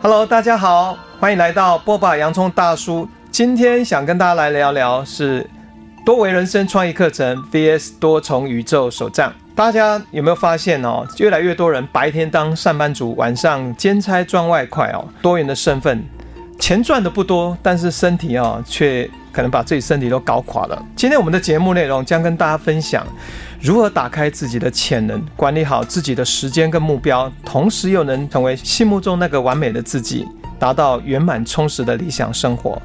Hello，大家好，欢迎来到波霸！洋葱大叔。今天想跟大家来聊聊是多维人生创意课程 VS 多重宇宙手账。大家有没有发现哦？越来越多人白天当上班族，晚上兼差赚外快哦。多元的身份，钱赚的不多，但是身体啊，却可能把自己身体都搞垮了。今天我们的节目内容将跟大家分享。如何打开自己的潜能，管理好自己的时间跟目标，同时又能成为心目中那个完美的自己，达到圆满充实的理想生活？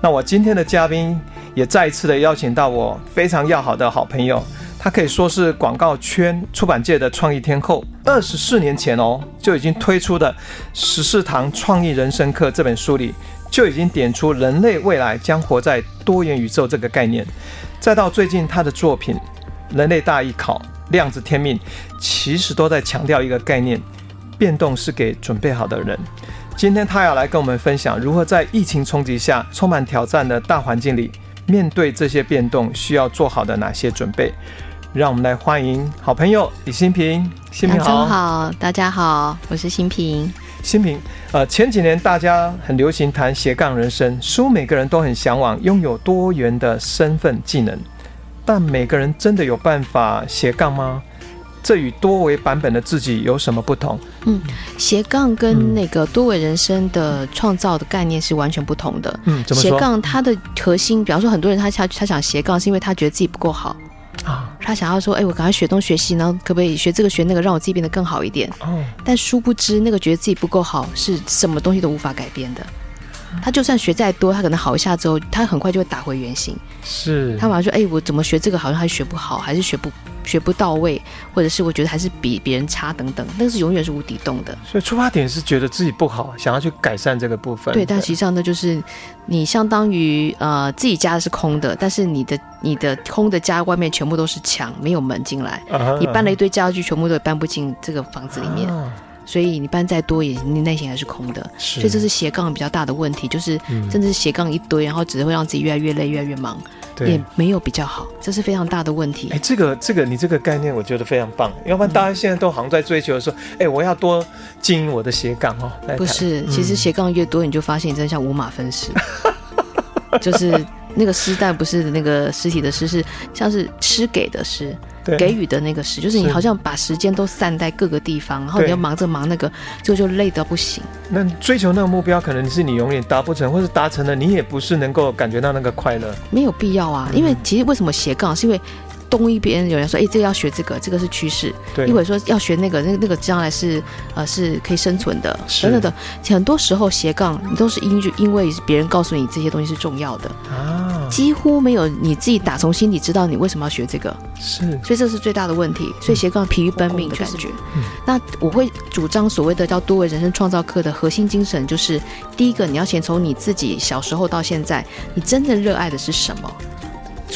那我今天的嘉宾也再一次的邀请到我非常要好的好朋友，他可以说是广告圈、出版界的创意天后。二十四年前哦，就已经推出的《十四堂创意人生课》这本书里，就已经点出人类未来将活在多元宇宙这个概念。再到最近他的作品。人类大艺考、量子天命，其实都在强调一个概念：变动是给准备好的人。今天他要来跟我们分享，如何在疫情冲击下、充满挑战的大环境里，面对这些变动，需要做好的哪些准备？让我们来欢迎好朋友李新平。新平好，好，大家好，我是新平。新平，呃，前几年大家很流行谈斜杠人生，似乎每个人都很向往拥有多元的身份技能。但每个人真的有办法斜杠吗？这与多维版本的自己有什么不同？嗯，斜杠跟那个多维人生的创造的概念是完全不同的。嗯，怎么？斜杠它的核心，比方说很多人他他他想斜杠，是因为他觉得自己不够好啊，他想要说，哎，我赶快学东学西，然后可不可以学这个学那个，让我自己变得更好一点？哦，但殊不知那个觉得自己不够好，是什么东西都无法改变的。他就算学再多，他可能好一下之后，他很快就会打回原形。是，他马上说：“哎、欸，我怎么学这个好像还学不好，还是学不学不到位，或者是我觉得还是比别人差等等。”那个是永远是无底洞的。所以出发点是觉得自己不好，想要去改善这个部分。对，但实际上呢，就是你相当于呃自己家是空的，但是你的你的空的家外面全部都是墙，没有门进来。Uh-huh, 你搬了一堆家具，全部都搬不进这个房子里面。Uh-huh. 所以你搬再多，也你内心还是空的。所以这是斜杠比较大的问题，就是甚至是斜杠一堆，然后只会让自己越来越累，越来越忙，也没有比较好，这是非常大的问题。哎，这个这个你这个概念我觉得非常棒，要不然大家现在都好像在追求说，哎，我要多经营我的斜杠哦。不是，其实斜杠越多，你就发现你真的像五马分尸，就是那个尸，但不是那个尸体的尸，是像是吃给的尸。给予的那个尸，就是你好像把时间都散在各个地方，然后你要忙着忙那个，就就累得不行。那追求那个目标，可能是你永远达不成，或是达成了，你也不是能够感觉到那个快乐。没有必要啊，因为其实为什么斜杠，是因为。东一边有人说，哎、欸，这个要学这个，这个是趋势。对。一会儿说要学那个，那个那个将来是呃是可以生存的。等等的，很多时候斜杠你都是因因为别人告诉你这些东西是重要的啊，几乎没有你自己打从心底知道你为什么要学这个。是。所以这是最大的问题。所以斜杠疲于奔命的感觉。嗯。那我会主张所谓的叫多维人生创造课的核心精神，就是第一个你要先从你自己小时候到现在，你真正热爱的是什么？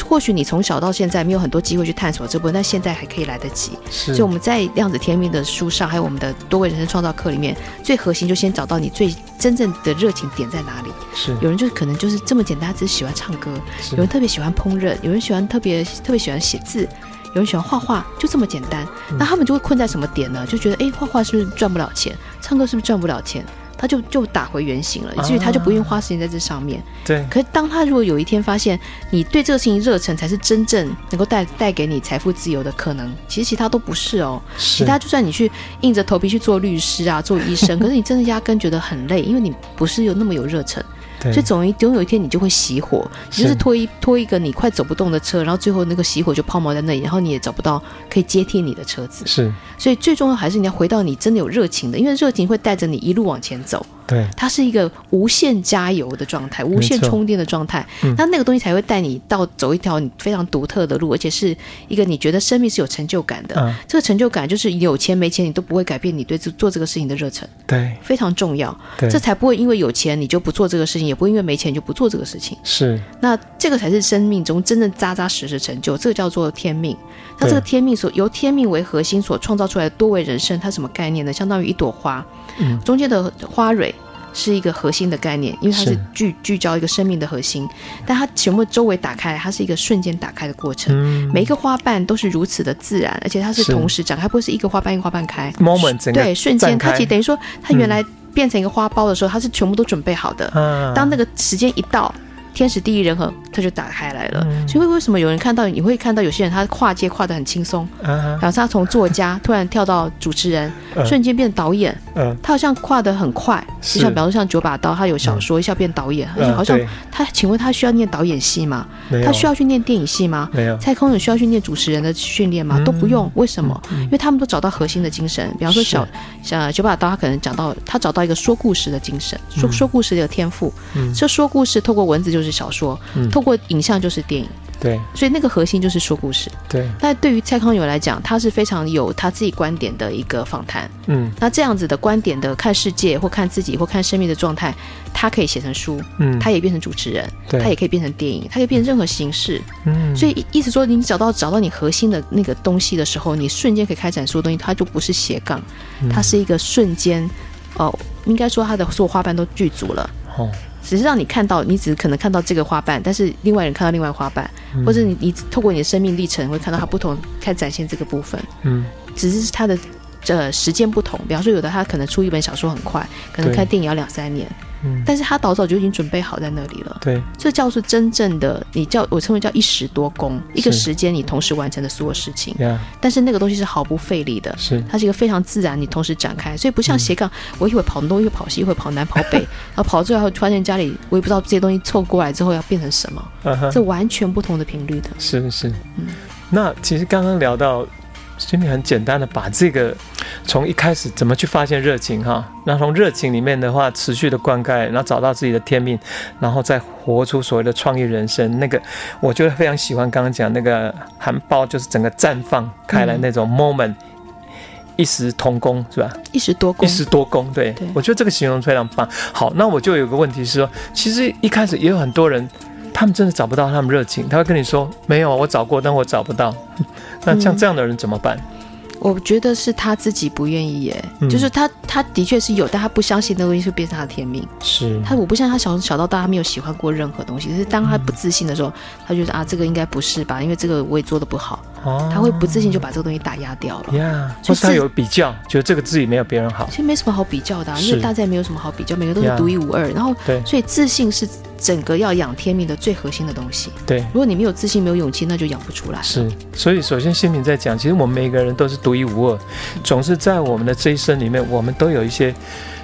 或许你从小到现在没有很多机会去探索这部分，但现在还可以来得及。所以我们在量子天命的书上，还有我们的多维人生创造课里面，最核心就先找到你最真正的热情点在哪里。是，有人就可能就是这么简单，只是喜欢唱歌；有人特别喜欢烹饪；有人喜欢特别特别喜欢写字；有人喜欢画画，就这么简单。那他们就会困在什么点呢？就觉得，哎，画画是不是赚不了钱？唱歌是不是赚不了钱？他就就打回原形了，以至于他就不愿意花时间在这上面。对。可是当他如果有一天发现，你对这个事情热忱才是真正能够带带给你财富自由的可能，其实其他都不是哦。是。其他就算你去硬着头皮去做律师啊，做医生，可是你真的压根觉得很累，因为你不是有那么有热忱。所以总总有一天你就会熄火，你就是拖一拖一个你快走不动的车，然后最后那个熄火就抛锚在那里，然后你也找不到可以接替你的车子。是，所以最重要还是你要回到你真的有热情的，因为热情会带着你一路往前走。对，它是一个无限加油的状态，无限充电的状态。那那个东西才会带你到走一条你非常独特的路，而且是一个你觉得生命是有成就感的。嗯，这个成就感就是有钱没钱你都不会改变你对这做这个事情的热忱。对，非常重要。对，这才不会因为有钱你就不做这个事情，也不会因为没钱你就不做这个事情。是，那这个才是生命中真正扎扎实实成就。这个叫做天命。那这个天命所由天命为核心所创造出来的多维人生，它什么概念呢？相当于一朵花，嗯，中间的花蕊。是一个核心的概念，因为它是聚是聚焦一个生命的核心，但它全部周围打开，它是一个瞬间打开的过程。嗯、每一个花瓣都是如此的自然，而且它是同时展开，不会是一个花瓣一个花瓣开。moment 对，瞬间它其实等于说，它原来变成一个花苞的时候，它是全部都准备好的。嗯、当那个时间一到。天时地利人和，它就打开来了。嗯、所以为什么有人看到你会看到有些人他跨界跨得很轻松，然后他从作家突然跳到主持人，嗯、瞬间变导演，嗯、他好像跨得很快。就像比方说像九把刀，他有小说一下变导演，嗯、好像他，请问他需要念导演系吗？他需要去念电影系吗？没有。蔡康永需要去念主持人的训练吗？嗯、都不用。为什么？嗯、因为他们都找到核心的精神。比方说小像九把刀，他可能讲到他找到一个说故事的精神，说说故事的天赋。嗯。这说故事透过文字就是。是小说，透过影像就是电影，对，所以那个核心就是说故事，对。那对于蔡康永来讲，他是非常有他自己观点的一个访谈，嗯，那这样子的观点的看世界或看自己或看生命的状态，他可以写成书，嗯，他也变成主持人，对，他也可以变成电影，他可以变成任何形式，嗯。所以意思说，你找到找到你核心的那个东西的时候，你瞬间可以开展所有东西，它就不是斜杠，它是一个瞬间，哦，应该说他的所有花瓣都具足了，哦。只是让你看到，你只是可能看到这个花瓣，但是另外人看到另外花瓣，嗯、或者你你透过你的生命历程会看到它不同，开展现这个部分。嗯，只是它的呃时间不同，比方说有的他可能出一本小说很快，可能看电影要两三年。但是他早早就已经准备好在那里了。对，这叫做真正的你叫我称为叫一时多功，一个时间你同时完成的所有事情。但是那个东西是毫不费力的，是它是一个非常自然，你同时展开，所以不像斜杠，我一会跑东，一会跑西，一会跑南跑北，然后跑到最后发现家里我也不知道这些东西凑过来之后要变成什么，这完全不同的频率的。是是，嗯，那其实刚刚聊到。心里很简单的把这个从一开始怎么去发现热情哈，那从热情里面的话持续的灌溉，然后找到自己的天命，然后再活出所谓的创意人生。那个我觉得非常喜欢刚刚讲那个含苞，就是整个绽放开来那种 moment，、嗯、一时同工是吧？一时多功，一时多功。对，对我觉得这个形容非常棒。好，那我就有个问题是说，其实一开始也有很多人，他们真的找不到他们热情，他会跟你说没有，我找过，但我找不到。那像这样的人怎么办？嗯、我觉得是他自己不愿意耶，嗯、就是他他的确是有，但他不相信那东西会变成他的天命。是他，我不相信他小小到大，他没有喜欢过任何东西。可是当他不自信的时候，嗯、他觉得啊，这个应该不是吧？因为这个我也做的不好，哦、他会不自信就把这个东西打压掉了。呀，或是他有比较，觉得这个自己没有别人好。其实没什么好比较的、啊，因为大家也没有什么好比较，每个都是独一无二。然后，对，所以自信是。整个要养天命的最核心的东西。对，如果你没有自信、没有勇气，那就养不出来。是，所以首先新平在讲，其实我们每个人都是独一无二，总是在我们的这一生里面，我们都有一些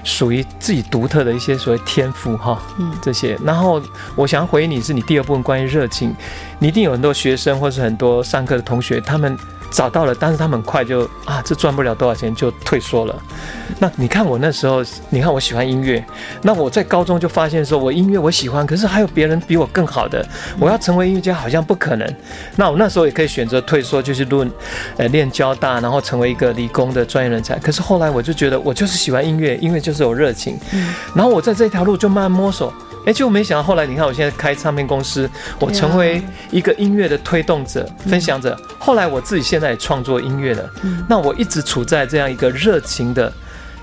属于自己独特的一些所谓天赋哈，嗯，这些。然后我想回应你是你第二部分关于热情，你一定有很多学生或是很多上课的同学，他们。找到了，但是他们很快就啊，这赚不了多少钱就退缩了。那你看我那时候，你看我喜欢音乐，那我在高中就发现说，我音乐我喜欢，可是还有别人比我更好的，我要成为音乐家好像不可能。那我那时候也可以选择退缩，就是论，呃，练交大，然后成为一个理工的专业人才。可是后来我就觉得，我就是喜欢音乐，音乐就是有热情。然后我在这条路就慢慢摸索。哎，就没想到后来，你看我现在开唱片公司，我成为一个音乐的推动者、分享者。后来我自己现在也创作音乐了。那我一直处在这样一个热情的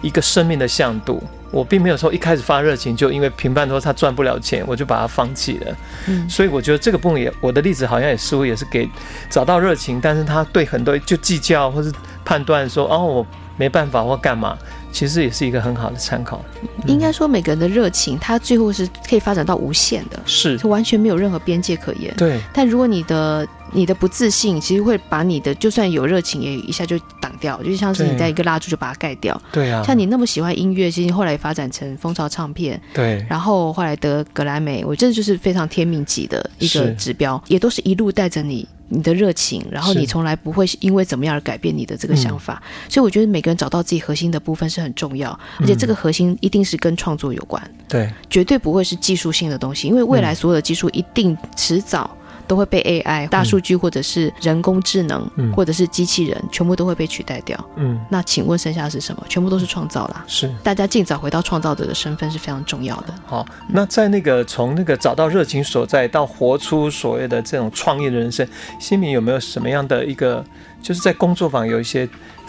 一个生命的向度。我并没有说一开始发热情就因为评判说他赚不了钱，我就把它放弃了。嗯所以我觉得这个部分也，我的例子好像也似乎也是给找到热情，但是他对很多就计较或是判断说哦，我没办法或干嘛。其实也是一个很好的参考。应该说，每个人的热情，它最后是可以发展到无限的，是，完全没有任何边界可言。对。但如果你的你的不自信，其实会把你的就算有热情，也一下就挡掉，就像是你带一个蜡烛就把它盖掉。对啊。像你那么喜欢音乐，其实后来发展成风潮唱片，对。然后后来得格莱美，我真的就是非常天命级的一个指标，也都是一路带着你。你的热情，然后你从来不会因为怎么样而改变你的这个想法，嗯、所以我觉得每个人找到自己核心的部分是很重要，而且这个核心一定是跟创作有关，对、嗯，绝对不会是技术性的东西，因为未来所有的技术一定迟早。都会被 AI、大数据或者是人工智能，嗯、或者是机器人，全部都会被取代掉。嗯，那请问剩下的是什么？全部都是创造啦。是，大家尽早回到创造者的身份是非常重要的。好，那在那个从那个找到热情所在到活出所谓的这种创业的人生，心里有没有什么样的一个，就是在工作坊有一些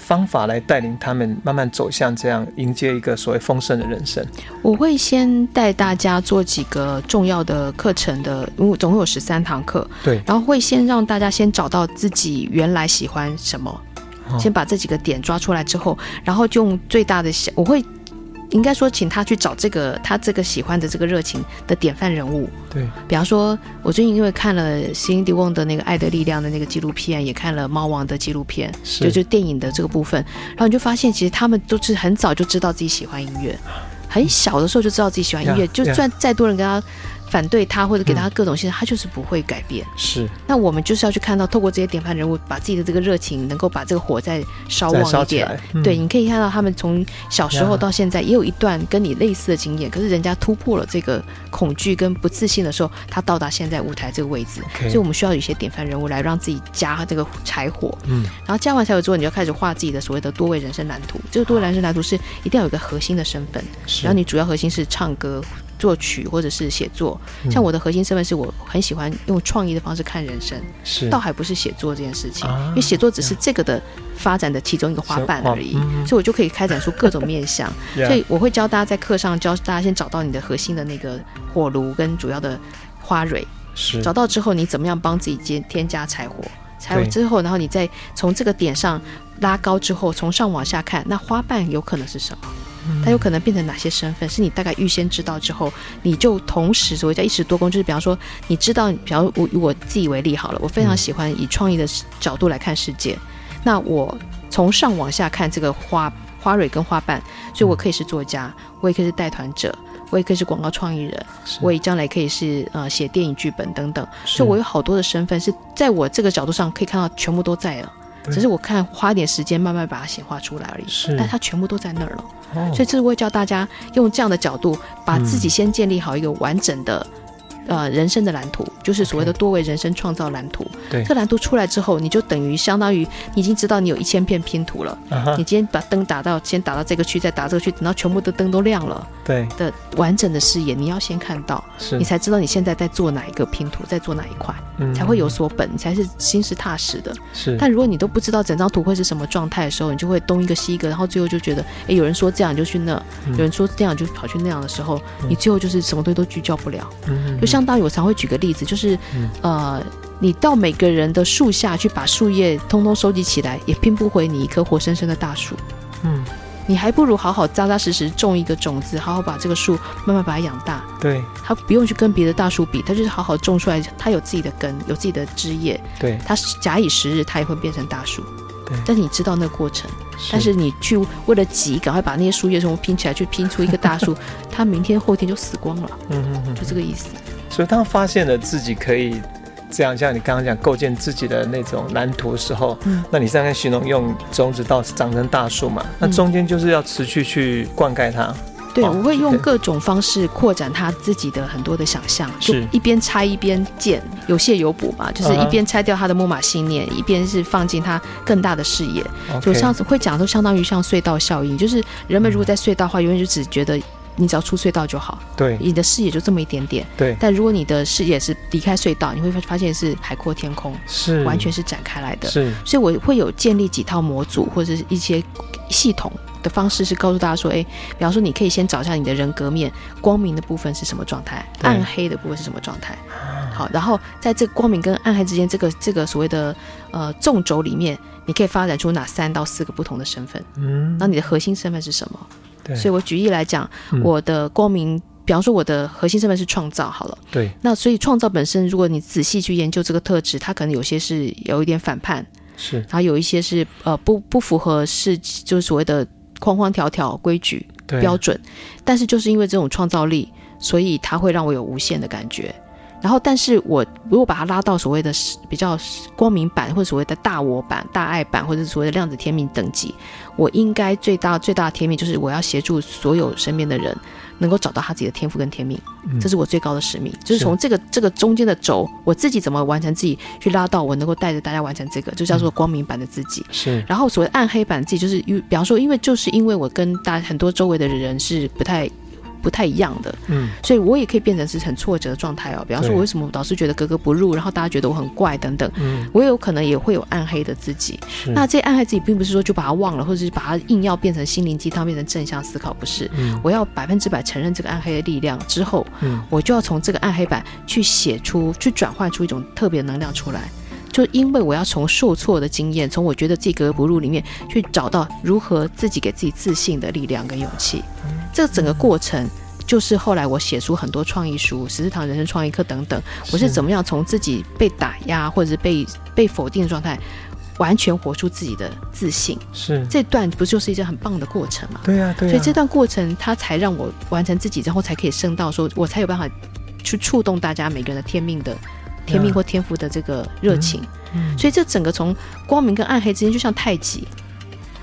方法来带领他们慢慢走向这样迎接一个所谓丰盛的人生？我会先带大家做几个重要的课程的，因为总共有十三堂课。对，然后会先让大家先找到自己原来喜欢什么，哦、先把这几个点抓出来之后，然后就用最大的小，我会。应该说，请他去找这个他这个喜欢的这个热情的典范人物。对，比方说，我最近因为看了席琳迪翁的那个《爱的力量》的那个纪录片，也看了《猫王》的纪录片，是。就就电影的这个部分，然后你就发现，其实他们都是很早就知道自己喜欢音乐，很小的时候就知道自己喜欢音乐，就算再多人跟他。反对他或者给他各种信息，他就是不会改变。是，那我们就是要去看到，透过这些典范人物，把自己的这个热情，能够把这个火再烧旺一点。嗯、对，你可以看到他们从小时候到现在，也有一段跟你类似的经验。可是人家突破了这个恐惧跟不自信的时候，他到达现在舞台这个位置。所以我们需要有一些典范人物来让自己加这个柴火。嗯，然后加完柴火之后，你就开始画自己的所谓的多维人生蓝图。这个多维人生蓝图是一定要有一个核心的身份，是然后你主要核心是唱歌。作曲或者是写作，像我的核心身份是我很喜欢用创意的方式看人生，是倒还不是写作这件事情，啊、因为写作只是这个的发展的其中一个花瓣而已，嗯、所以我就可以开展出各种面向。所以我会教大家在课上教大家先找到你的核心的那个火炉跟主要的花蕊，是找到之后你怎么样帮自己添添加柴火，柴火之后，然后你再从这个点上拉高之后，从上往下看，那花瓣有可能是什么？它有可能变成哪些身份？是你大概预先知道之后，你就同时所谓叫一时多功，就是比方说，你知道，比方我以我自己为例好了，我非常喜欢以创意的角度来看世界。嗯、那我从上往下看这个花花蕊跟花瓣，所以我可以是作家，我也可以是带团者，我也可以是广告创意人，我也将来可以是呃写电影剧本等等。是所以我有好多的身份是在我这个角度上可以看到全部都在了，对只是我看花一点时间慢慢把它显化出来而已。是，但它全部都在那儿了。所以这是会教大家用这样的角度，把自己先建立好一个完整的，呃，人生的蓝图，就是所谓的多维人生创造蓝图。对，这蓝图出来之后，你就等于相当于你已经知道你有一千片拼图了。你今天把灯打到，先打到这个区，再打这个区，等到全部的灯都亮了。对的，完整的视野你要先看到，你才知道你现在在做哪一个拼图，在做哪一块，才会有所本，你才是心是踏实的。是。但如果你都不知道整张图会是什么状态的时候，你就会东一个西一个，然后最后就觉得，哎，有人说这样就去那，有人说这样就跑去那样的时候，你最后就是什么东西都聚焦不了。嗯就相当于我常会举个例子，就是呃，你到每个人的树下去把树叶通通收集起来，也拼不回你一棵活生生的大树。嗯。你还不如好好扎扎实实种一个种子，好好把这个树慢慢把它养大。对，它不用去跟别的大树比，它就是好好种出来，它有自己的根，有自己的枝叶。对，它假以时日，它也会变成大树。对，但是你知道那个过程，是但是你去为了急，赶快把那些树叶全部拼起来，去拼出一个大树，它明天后天就死光了。嗯嗯嗯，就这个意思。所以当发现了自己可以。这样，像你刚刚讲构建自己的那种蓝图的时候，嗯，那你刚才形容用种子到长成大树嘛，那中间就是要持续去灌溉它。对，我会用各种方式扩展他自己的很多的想象，就一边拆一边建，有谢有补嘛，就是一边拆掉他的木马信念，一边是放进他更大的视野。就上次会讲都相当于像隧道效应，就是人们如果在隧道的话，永远就只觉得。你只要出隧道就好，对，你的视野就这么一点点，对。但如果你的视野是离开隧道，你会发现是海阔天空，是。完全是展开来的，是。所以我会有建立几套模组或者是一些系统的方式，是告诉大家说，哎，比方说你可以先找一下你的人格面，光明的部分是什么状态，暗黑的部分是什么状态，好，然后在这个光明跟暗黑之间，这个这个所谓的呃纵轴里面，你可以发展出哪三到四个不同的身份，嗯，那你的核心身份是什么？所以，我举例来讲，嗯、我的光明，比方说，我的核心身份是创造，好了。对。那所以，创造本身，如果你仔细去研究这个特质，它可能有些是有一点反叛，是。然后有一些是呃不不符合是就是所谓的框框条条规矩对标准，但是就是因为这种创造力，所以它会让我有无限的感觉。然后，但是我如果把它拉到所谓的比较光明版，或者所谓的大我版、大爱版，或者所谓的量子天命等级，我应该最大最大的天命就是我要协助所有身边的人能够找到他自己的天赋跟天命，嗯、这是我最高的使命。就是从这个这个中间的轴，我自己怎么完成自己，去拉到我能够带着大家完成这个，就叫做光明版的自己。是。然后所谓暗黑版自己，就是因比方说，因为就是因为我跟大很多周围的人是不太。不太一样的。嗯，所以我也可以变成是很挫折的状态哦。比方说，我为什么老是觉得格格不入，然后大家觉得我很怪等等。嗯，我有可能也会有暗黑的自己。那这暗黑自己，并不是说就把它忘了，或者是把它硬要变成心灵鸡汤，变成正向思考，不是。嗯，我要百分之百承认这个暗黑的力量之后，嗯，我就要从这个暗黑板去写出，去转换出一种特别的能量出来。就因为我要从受挫的经验，从我觉得自己格格不入里面去找到如何自己给自己自信的力量跟勇气。这个整个过程，就是后来我写出很多创意书、十四堂人生创意课等等。我是怎么样从自己被打压或者是被被否定的状态，完全活出自己的自信。是这段不就是一件很棒的过程吗？对呀，对。所以这段过程，它才让我完成自己，然后才可以升到说，我才有办法去触动大家每个人的天命的。天命或天赋的这个热情，嗯嗯、所以这整个从光明跟暗黑之间，就像太极，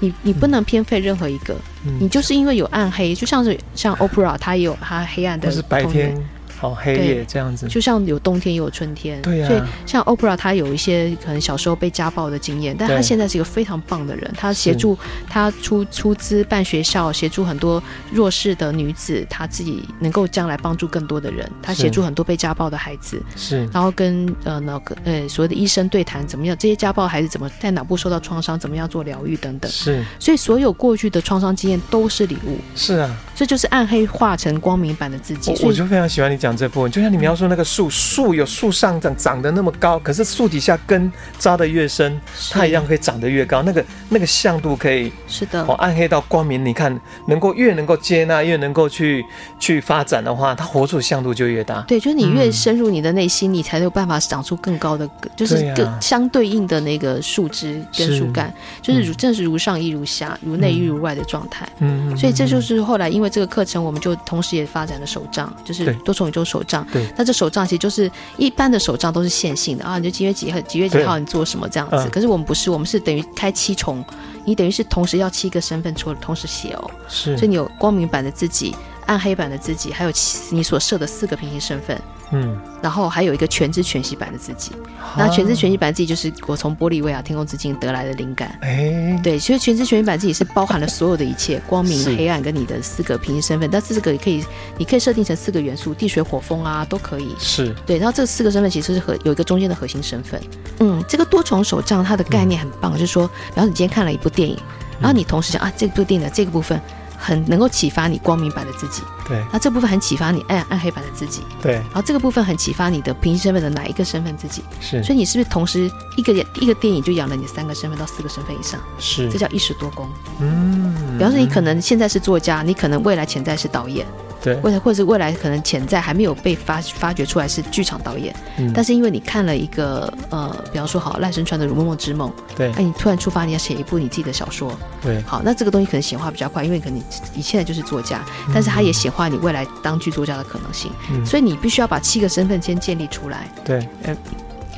你你不能偏废任何一个，嗯、你就是因为有暗黑，就像是像 Oprah，他也有他黑暗的，是白天。好黑夜这样子，就像有冬天也有春天，对呀。所以像 Oprah，他有一些可能小时候被家暴的经验，但他现在是一个非常棒的人。他协助他出出资办学校，协助很多弱势的女子，她自己能够将来帮助更多的人。她协助很多被家暴的孩子，是。然后跟呃那个呃所谓的医生对谈，怎么样？这些家暴孩子怎么在脑部受到创伤？怎么样做疗愈等等？是。所以所有过去的创伤经验都是礼物。是啊。这就是暗黑化成光明版的自己。我就非常喜欢你讲这部分，就像你描述那个树，树有树上长长得那么高，可是树底下根扎得越深，它一样可以长得越高。那个那个向度可以是的，哦，暗黑到光明，你看能够越能够接纳，越能够去去发展的话，它活出的向度就越大。对，就是你越深入你的内心，嗯、你才有办法长出更高的，就是更相对应的那个树枝跟树干，是就是如正是如上亦如下，如内亦如外的状态。嗯，所以这就是后来因为。这个课程，我们就同时也发展了手账，就是多重宇宙手账。对，那这手账其实就是一般的手账都是线性的啊，你就几月几号几月几号你做什么这样子。嗯、可是我们不是，我们是等于开七重，你等于是同时要七个身份出同时写哦。是，所以你有光明版的自己，暗黑版的自己，还有你所设的四个平行身份。嗯，然后还有一个全知全息版的自己，那全知全息版自己就是我从玻利维亚天空之镜得来的灵感。哎，对，所以全知全息版自己是包含了所有的一切，光明、黑暗跟你的四个平行身份。但四个也可以，你可以设定成四个元素，地水火风啊都可以。是对，然后这四个身份其实是和有一个中间的核心身份。嗯，这个多重手账它的概念很棒，就是说，然后你今天看了一部电影，然后你同时想啊，这部电影的这个部分。很能够启发你光明版的自己，对。那这部分很启发你暗暗黑版的自己，对。然后这个部分很启发你的平行身份的哪一个身份自己？是。所以你是不是同时一个一个电影就养了你三个身份到四个身份以上？是。这叫一时多功。嗯。比方说你可能现在是作家，你可能未来潜在是导演。对，或者或者是未来可能潜在还没有被发发掘出来是剧场导演，嗯，但是因为你看了一个呃，比方说好赖声川的《如梦梦之梦》，对，哎，你突然触发你要写一部你自己的小说，对，好，那这个东西可能显化比较快，因为可能你你现在就是作家，但是它也显化你未来当剧作家的可能性，嗯，所以你必须要把七个身份先建立出来，对，哎，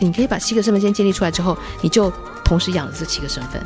你可以把七个身份先建立出来之后，你就同时养了这七个身份，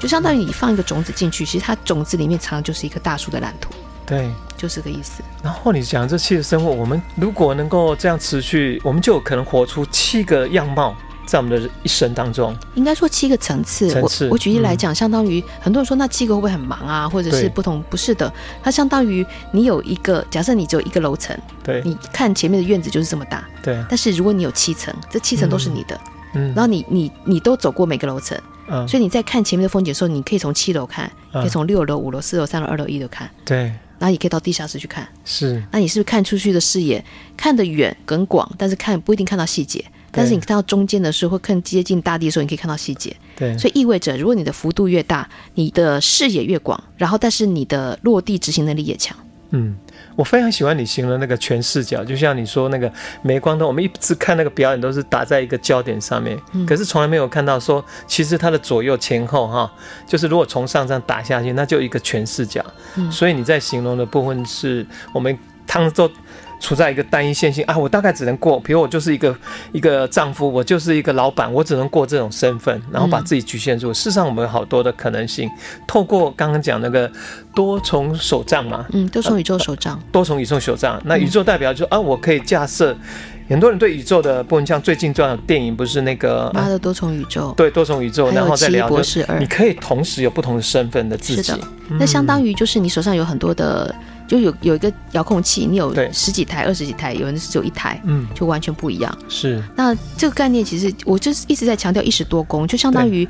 就相当于你放一个种子进去，其实它种子里面藏的就是一棵大树的蓝图。对，就是这个意思。然后你讲这七个生活，我们如果能够这样持续，我们就有可能活出七个样貌，在我们的一生当中。应该说七个层次。层次。我我举例来讲，嗯、相当于很多人说那七个会不会很忙啊，或者是不同？不是的，它相当于你有一个，假设你只有一个楼层，对，你看前面的院子就是这么大，对。但是如果你有七层，这七层都是你的，嗯，然后你你你都走过每个楼层。嗯，所以你在看前面的风景的时候，你可以从七楼看，嗯、可以从六楼、五楼、四楼、三楼、二楼、一楼看。对，然后你可以到地下室去看。是，那你是不是看出去的视野看得远、更广，但是看不一定看到细节。但是你看到中间的时候，会更接近大地的时候，你可以看到细节。对，所以意味着，如果你的幅度越大，你的视野越广，然后但是你的落地执行能力也强。嗯。我非常喜欢你形容那个全视角，就像你说那个镁光灯，我们一直看那个表演都是打在一个焦点上面，嗯、可是从来没有看到说，其实它的左右前后哈，就是如果从上这样打下去，那就一个全视角。嗯、所以你在形容的部分是我们汤州。处在一个单一线性啊，我大概只能过，比如我就是一个一个丈夫，我就是一个老板，我只能过这种身份，然后把自己局限住。嗯、事实上，我们有好多的可能性，透过刚刚讲那个多重手杖嘛，嗯，多重宇宙手杖、呃，多重宇宙手杖。那宇宙代表就是啊，我可以架设很多人对宇宙的部分，像最近这样的电影不是那个妈的多重宇宙，对多重宇宙，然后再聊就你可以同时有不同的身份的自己，是的，那相当于就是你手上有很多的。就有有一个遥控器，你有十几台、二十几台，有人是只有一台，嗯，就完全不一样。是。那这个概念其实我就是一直在强调一时多功，就相当于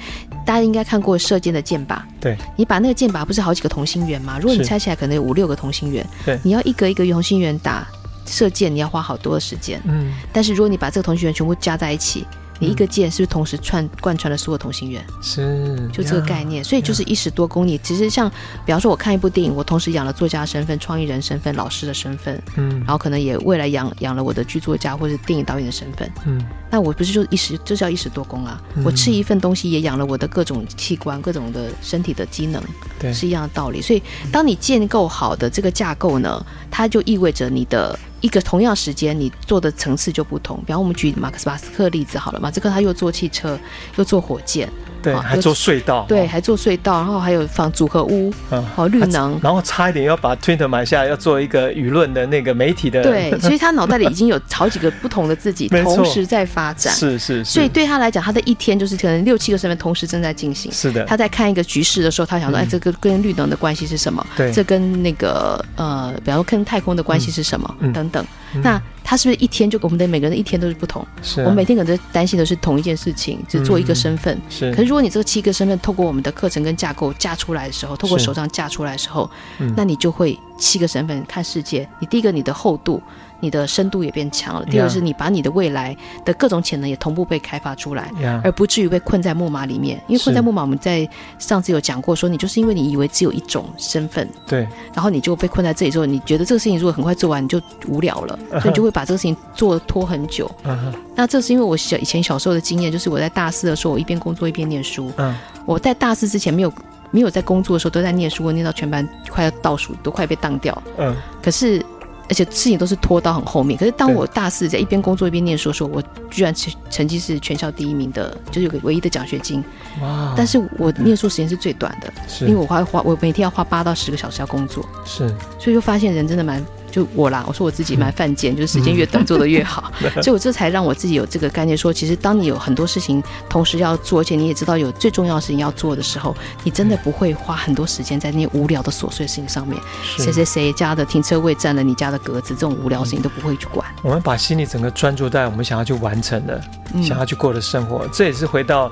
大家应该看过射箭的箭靶。对。你把那个箭靶不是好几个同心圆吗？如果你拆起来可能有五六个同心圆，对，你要一个一个同心圆打射箭，你要花好多的时间。嗯。但是如果你把这个同心圆全部加在一起。你一个键是不是同时串贯穿了所有同心圆？是，就这个概念。所以就是一石多功。你其实像，比方说，我看一部电影，我同时养了作家身份、创意人身份、老师的身份，嗯，然后可能也未来养养了我的剧作家或者电影导演的身份，嗯，那我不是就一时就叫一时多功啊？我吃一份东西也养了我的各种器官、各种的身体的机能，对，是一样的道理。所以，当你建构好的这个架构呢，它就意味着你的。一个同样时间，你做的层次就不同。比方我们举马克思马斯克例子好了，马斯克他又做汽车，又做火箭。对，还做隧道，对，还做隧道，然后还有放组合屋，嗯，好绿能，然后差一点要把 Twitter 买下来，要做一个舆论的那个媒体的，对，所以他脑袋里已经有好几个不同的自己 同时在发展，是是，所以对他来讲，他的一天就是可能六七个身份同时正在进行，是的，他在看一个局势的时候，他想说，哎，这个跟绿能的关系是什么？对，这跟那个呃，比方说跟太空的关系是什么？等等，那。他是不是一天就我们的每个人一天都是不同？是、啊，我们每天可能担心的是同一件事情，只做一个身份。是，可是如果你这个七个身份透过我们的课程跟架构架出来的时候，透过手上架出来的时候，那你就会七个身份看世界。你第一个你的厚度。你的深度也变强了。第二是你把你的未来的各种潜能也同步被开发出来而不至于被困在木马里面。因为困在木马，我们在上次有讲过，说你就是因为你以为只有一种身份，对，然后你就被困在这里之后，你觉得这个事情如果很快做完，你就无聊了，uh. 所以你就会把这个事情做拖很久。Uh huh. 那这是因为我小以前小时候的经验，就是我在大四的时候，我一边工作一边念书。嗯、uh，huh. 我在大四之前没有没有在工作的时候都在念书，我念到全班快要倒数，都快被当掉。嗯、uh，huh. 可是。而且事情都是拖到很后面。可是当我大四在一边工作一边念书的时候，我居然成成绩是全校第一名的，就是有个唯一的奖学金。哇！但是我念书时间是最短的，是因为我花花我每天要花八到十个小时要工作。是，所以就发现人真的蛮。就我啦，我说我自己蛮犯贱，嗯、就是时间越短做的越好，嗯、所以我这才让我自己有这个概念说，说其实当你有很多事情同时要做，而且你也知道有最重要的事情要做的时候，你真的不会花很多时间在那些无聊的琐碎事情上面。谁谁谁家的停车位占了你家的格子，这种无聊事情都不会去管。我们把心里整个专注在我们想要去完成的、嗯、想要去过的生活，这也是回到。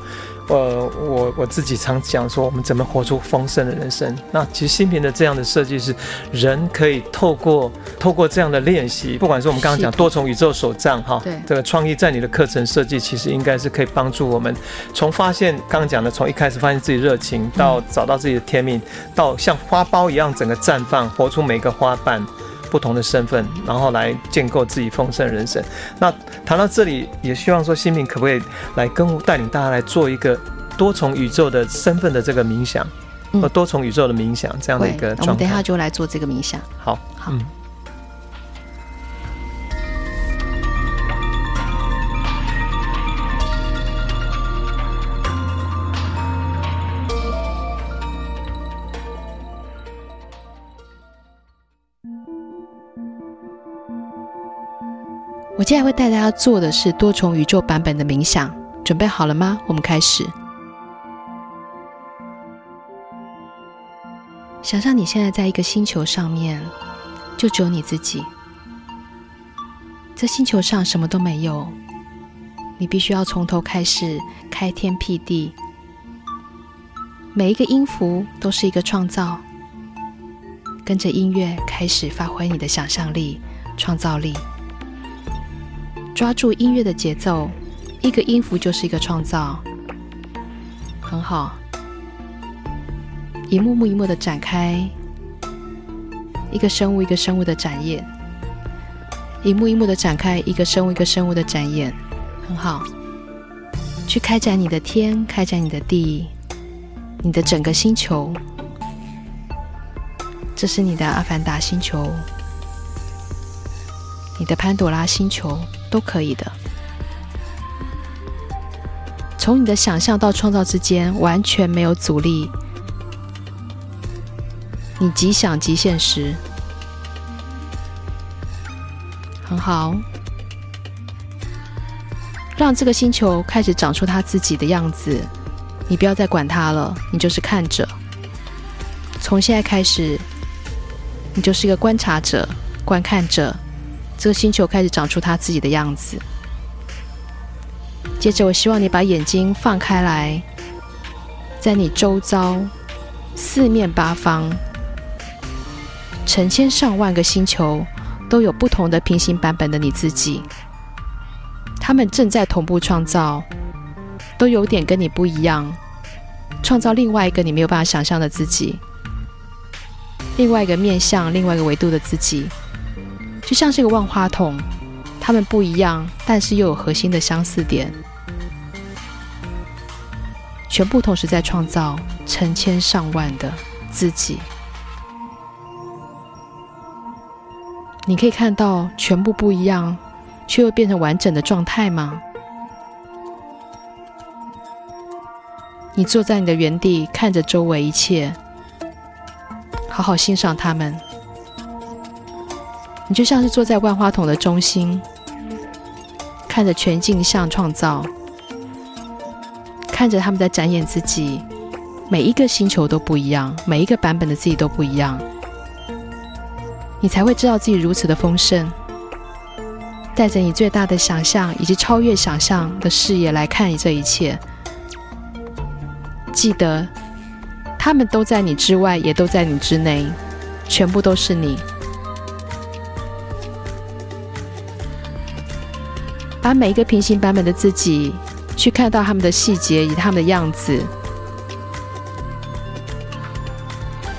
呃，我我自己常讲说，我们怎么活出丰盛的人生？那其实新平的这样的设计是，人可以透过透过这样的练习，不管是我们刚刚讲多重宇宙手账哈，对，这个创意在你的课程设计，其实应该是可以帮助我们从发现刚刚讲的，从一开始发现自己热情，到找到自己的天命，到像花苞一样整个绽放，活出每个花瓣。不同的身份，然后来建构自己丰盛人生。那谈到这里，也希望说新民可不可以来跟带领大家来做一个多重宇宙的身份的这个冥想，和多重宇宙的冥想这样的一个状态。我们等一下就来做这个冥想。好，好。嗯接下来会带大家做的是多重宇宙版本的冥想，准备好了吗？我们开始。想象你现在在一个星球上面，就只有你自己。这星球上什么都没有，你必须要从头开始开天辟地。每一个音符都是一个创造，跟着音乐开始发挥你的想象力、创造力。抓住音乐的节奏，一个音符就是一个创造，很好。一幕幕一幕的展开，一个生物一个生物的展演，一幕一幕的展开，一个生物一个生物的展演，很好。去开展你的天，开展你的地，你的整个星球，这是你的阿凡达星球，你的潘朵拉星球。都可以的。从你的想象到创造之间完全没有阻力，你即想即现实，很好。让这个星球开始长出它自己的样子，你不要再管它了，你就是看着。从现在开始，你就是一个观察者、观看者，这个星球开始长出它自己的样子。接着，我希望你把眼睛放开来，在你周遭四面八方，成千上万个星球都有不同的平行版本的你自己，他们正在同步创造，都有点跟你不一样，创造另外一个你没有办法想象的自己，另外一个面向、另外一个维度的自己，就像是一个万花筒，它们不一样，但是又有核心的相似点。全部同时在创造成千上万的自己，你可以看到全部不一样，却又变成完整的状态吗？你坐在你的原地，看着周围一切，好好欣赏他们。你就像是坐在万花筒的中心，看着全镜像创造。看着他们在展演自己，每一个星球都不一样，每一个版本的自己都不一样，你才会知道自己如此的丰盛。带着你最大的想象以及超越想象的视野来看你这一切，记得，他们都在你之外，也都在你之内，全部都是你。把每一个平行版本的自己。去看到他们的细节以他们的样子，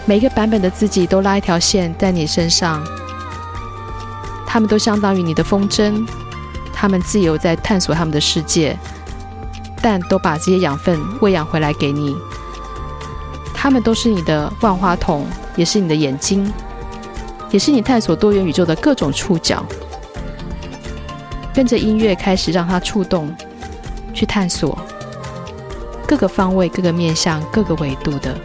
每一个版本的自己都拉一条线在你身上，他们都相当于你的风筝，他们自由在探索他们的世界，但都把这些养分喂养回来给你。他们都是你的万花筒，也是你的眼睛，也是你探索多元宇宙的各种触角。跟着音乐开始让它触动。去探索各个方位、各个面向、各个维度的。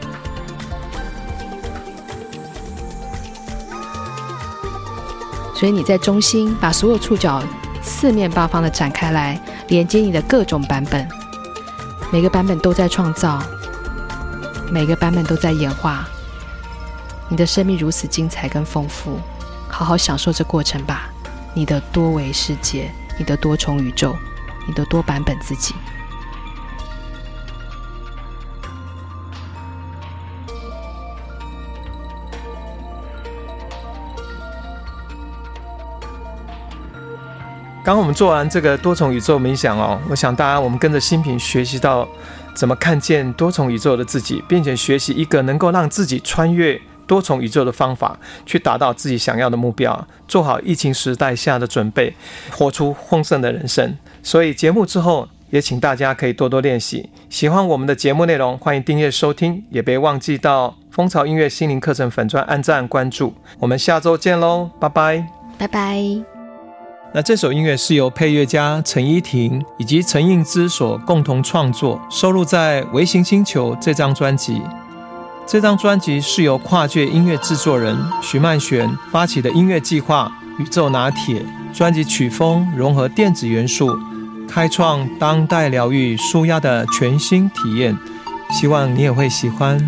所以你在中心，把所有触角四面八方的展开来，连接你的各种版本。每个版本都在创造，每个版本都在演化。你的生命如此精彩跟丰富，好好享受这过程吧。你的多维世界，你的多重宇宙。你的多版本自己。刚刚我们做完这个多重宇宙冥想哦，我想大家我们跟着新品学习到怎么看见多重宇宙的自己，并且学习一个能够让自己穿越多重宇宙的方法，去达到自己想要的目标，做好疫情时代下的准备，活出丰盛的人生。所以节目之后，也请大家可以多多练习。喜欢我们的节目内容，欢迎订阅收听，也别忘记到蜂巢音乐心灵课程粉专按赞关注。我们下周见喽，拜拜，拜拜。那这首音乐是由配乐家陈依婷以及陈映之所共同创作，收录在《微型星球》这张专辑。这张专辑是由跨界音乐制作人徐曼璇发起的音乐计划“宇宙拿铁”。专辑曲风融合电子元素。开创当代疗愈舒压的全新体验，希望你也会喜欢。